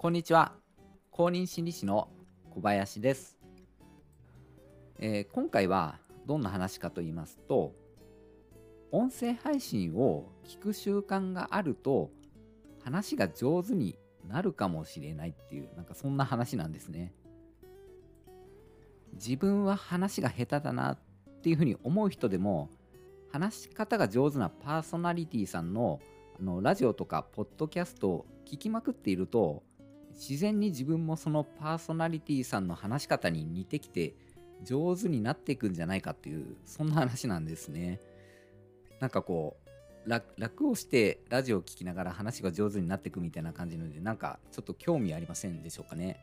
こんにちは。公認心理師の小林です、えー今回はどんな話かと言いますと音声配信を聞く習慣があると話が上手になるかもしれないっていうなんかそんな話なんですね。自分は話が下手だなっていうふうに思う人でも話し方が上手なパーソナリティさんのあのラジオとかポッドキャストを聞きまくっていると自然に自分もそのパーソナリティさんの話し方に似てきて上手になっていくんじゃないかっていうそんな話なんですね。なんかこう楽をしてラジオを聞きながら話が上手になっていくみたいな感じなのでなんかちょっと興味ありませんでしょうかね。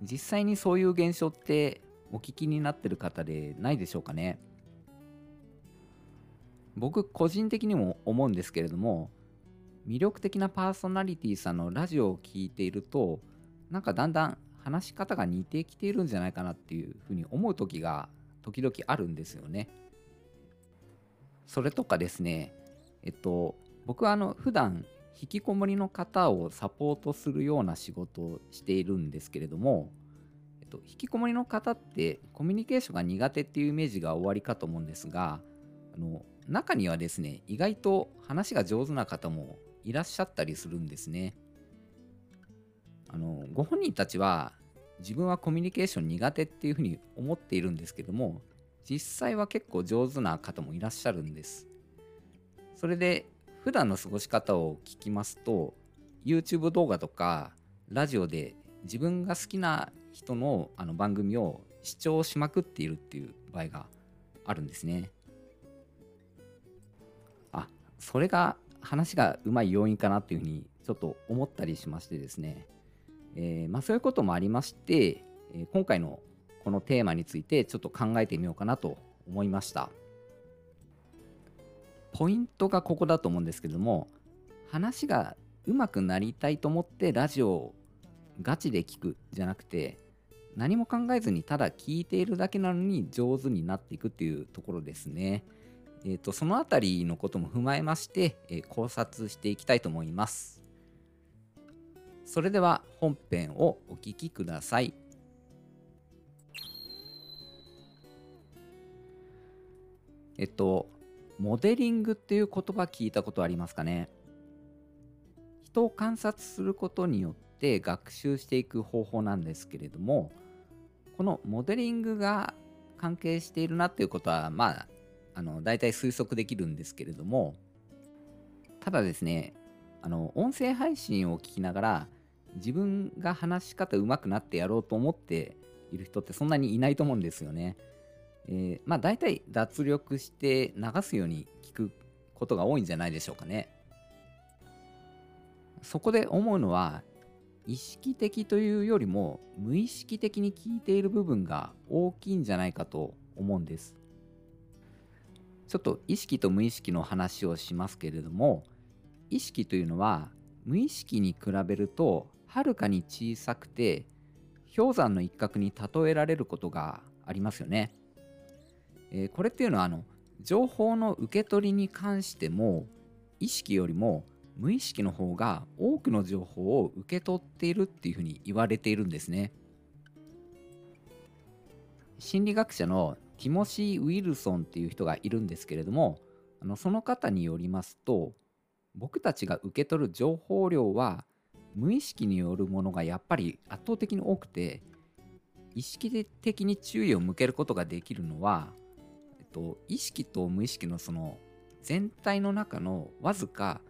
実際にそういう現象ってお聞きになってる方でないでしょうかね。僕個人的にも思うんですけれども魅力的なパーソナリティさんのラジオを聞いているとなんかだんだん話し方が似てきているんじゃないかなっていうふうに思う時が時々あるんですよね。それとかですねえっと僕はあの普段引きこもりの方をサポートするような仕事をしているんですけれども、えっと、引きこもりの方ってコミュニケーションが苦手っていうイメージが終わりかと思うんですがあの中にはですね意外と話が上手な方もいらっしゃったりするんですね。あのご本人たちは自分はコミュニケーション苦手っていうふうに思っているんですけども実際は結構上手な方もいらっしゃるんです。それで普段の過ごし方を聞きますと YouTube 動画とかラジオで自分が好きな人のあの番組を視聴しまくっているっていう場合があるんですね。あそれが話がうまい要因かなっていうふうにちょっと思ったりしましてですね、えーまあ、そういうこともありまして、えー今回のこのテーマについてちょっと考えてみようかなと思いましたポイントがここだと思うんですけども話が上手くなりたいと思ってラジオをガチで聞くじゃなくて何も考えずにただ聞いているだけなのに上手になっていくっていうところですね。えー、とそのあたりのことも踏まえまして、えー考察していきたいと思います。それでは本編をお聞きください。えっと、モデリングっていう言葉聞いたことありますかね？人を観察することによって学習していく方法なんですけれども、このモデリングが関係しているなっていうことは、まあ、あの大体推測できるんですけれどもただですねあの音声配信を聞きながら自分が話し方上手くなってやろうと思っている人ってそんなにいないと思うんですよね。えーまあ大体脱力して流すように聞くことが多いんじゃないでしょうかね。そこで思うのは意識的というよりも無意識的に聞いている部分が大きいんじゃないかと思うんです。ちょっと意識と無意識の話をしますけれども意識というのは無意識に比べるとはるかに小さくて氷山の一角に例えられることがありますよね。えーこれっていうのはあの情報の受け取りに関しても意識よりも無意識の方が多くの情報を受け取っているっていうふうに言われているんですね。心理学者のティモシー・ウィルソンっていう人がいるんですけれどもあのその方によりますと僕たちが受け取る情報量は無意識によるものがやっぱり圧倒的に多くて意識的に注意を向けることができるのは、えっと、意識と無意識のその全体の中のわずか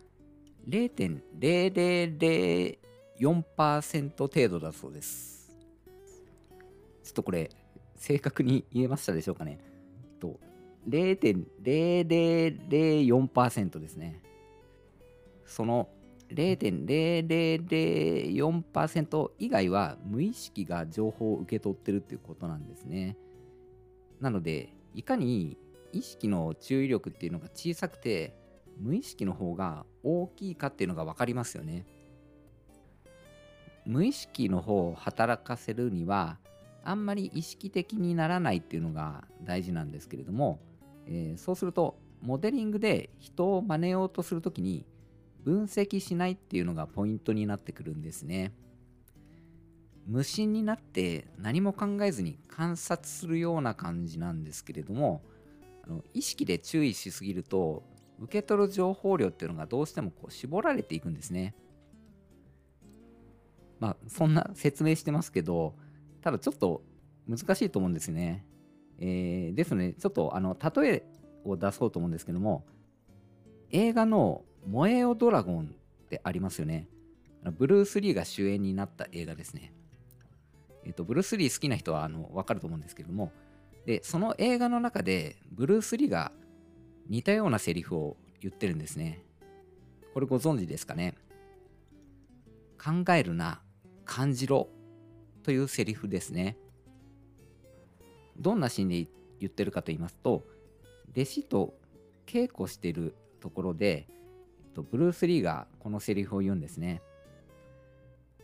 0.0004%程度だそうです。ちょっとこれ正確に言えましたでしょうかね。と0.0004%ですね。その0.0004%以外は無意識が情報を受け取ってるっていうことなんですね。なので、いかに意識の注意力っていうのが小さくて、無意識の方が大きいかっていうのが分かりますよね。無意識の方を働かせるには、あんまり意識的にならないっていうのが大事なんですけれども、えーそうするとモデリングで人を真似ようとするときに分析しないっていうのがポイントになってくるんですね。無心になって何も考えずに観察するような感じなんですけれどもあの意識で注意しすぎると受け取る情報量っていうのがどうしてもこう絞られていくんですね。まあそんな説明してますけどただちょっと難しいと思うんですね。えー、ですのでちょっとあの例えを出そうと思うんですけども映画の「燃えよドラゴン」ってありますよね。ブルース・リーが主演になった映画ですね。えっ、ー、と、ブルース・リー好きな人はあの分かると思うんですけども、で、その映画の中で、ブルース・リーが似たようなセリフを言ってるんですね。これご存知ですかね？考えるな、感じろというセリフですね。どんなシーンで言ってるかと言いますと、弟子と稽古してるところで、ブルース・リーがこのセリフを言うんですね。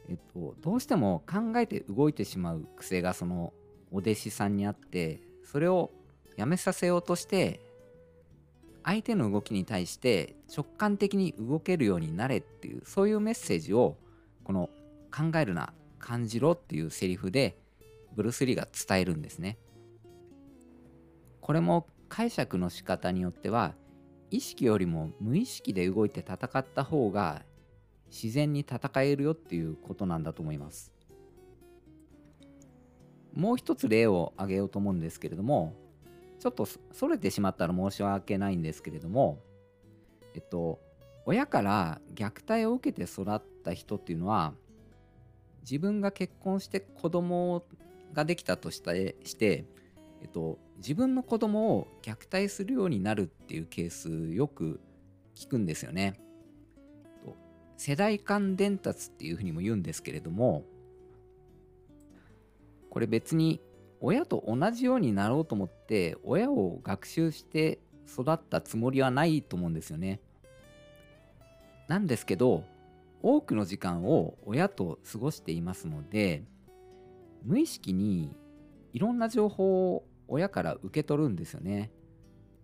えっと、どうしても考えて動いてしまう癖がそのお弟子さんにあってそれをやめさせようとして相手の動きに対して直感的に動けるようになれっていうそういうメッセージをこの「考えるな感じろ」っていうセリフでブルース・リーが伝えるんですね。これも解釈の仕方によっては意識よりも無意識で動いて戦った方が自然に戦えるよっていうことなんだと思います。もう一つ例を挙げようと思うんですけれども、ちょっとそれてしまったら申し訳ないんですけれども、えっと、親から虐待を受けて育った人っていうのは、自分が結婚して子供ができたとしてして、えっと、自分の子供を虐待するようになるっていうケースよく聞くんですよね。世代間伝達っていうふうにも言うんですけれどもこれ別に親と同じようになろうと思って親を学習して育ったつもりはないと思うんですよね。なんですけど多くの時間を親と過ごしていますので無意識にいろんな情報を親から受け取るんですよね。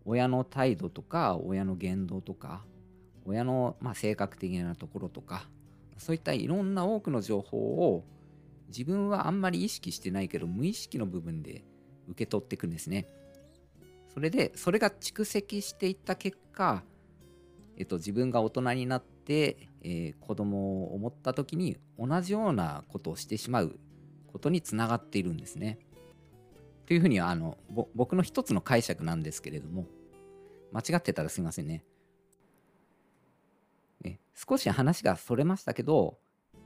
親の態度とか親の言動とか親の、ま、性格的なところとかそういったいろんな多くの情報を自分はあんまり意識してないけど無意識の部分で受け取っていくんですね。それでそれが蓄積していった結果、えっと、自分が大人になって、えー、子供を思った時に同じようなことをしてしまうことにつながっているんですね。というふうにはあの僕の一つの解釈なんですけれども間違ってたらすいませんね。少し話がそれましたけど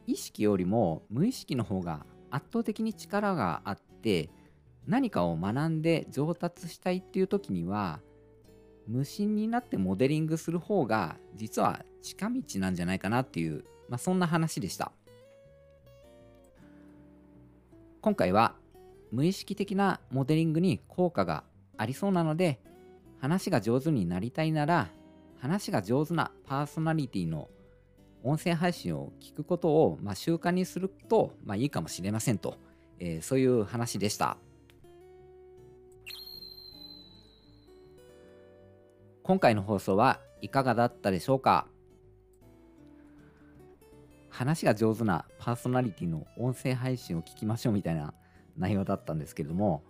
意識よりも無意識の方が圧倒的に力があって何かを学んで上達したいっていう時には無心になってモデリングする方が実は近道なんじゃないかなっていう、まあ、そんな話でした今回は無意識的なモデリングに効果がありそうなので話が上手になりたいなら話が上手なパーソナリティの音声配信を聞くことを、まあ、習慣にすると、まあ、いいかもしれませんと、えー、そういう話でした。今回の放送はいかがだったでしょうか？話が上手なパーソナリティの音声配信を聞きましょうみたいな内容だったんですけれども、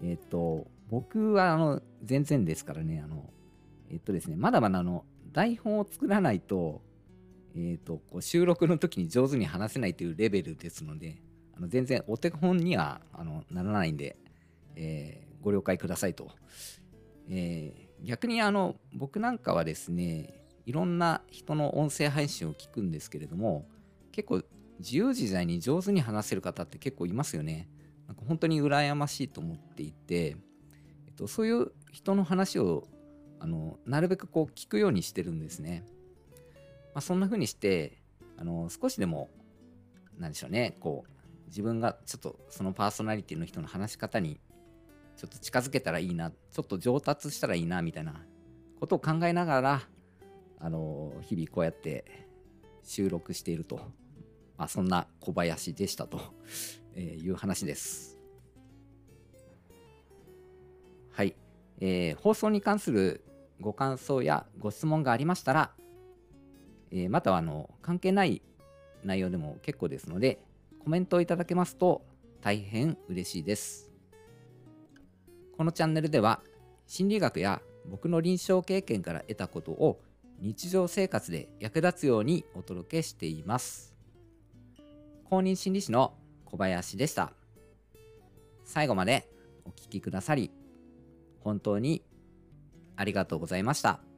えっ、と、僕はあの全然ですからね、あの、えっ、とですね、まだまだあの台本を作らないとえーと、こう収録の時に上手に話せないというレベルですのであの全然お手本にはあのならないんで、え、ご了解くださいと、え、逆にあの僕なんかはですねいろんな人の音声配信を聞くんですけれども結構自由自在に上手に話せる方って結構いますよねなんか本当に羨ましいと思っていて、えっと、そういう人の話をあのなるべくこう聞くようにしてるんですね。まあ、そんな風にしてあの少しでもなんでしょうねこう自分がちょっとそのパーソナリティの人の話し方にちょっと近づけたらいいなちょっと上達したらいいなみたいなことを考えながらあの日々こうやって収録していると、まあ、そんな小林でしたという話です。はい、えー、放送に関するご感想やご質問がありましたらえーまたはあの関係ない内容でも結構ですのでコメントをいただけますと大変嬉しいですこのチャンネルでは心理学や僕の臨床経験から得たことを日常生活で役立つようにお届けしています公認心理師の小林でした最後までお聴きくださり本当にありがとうございました。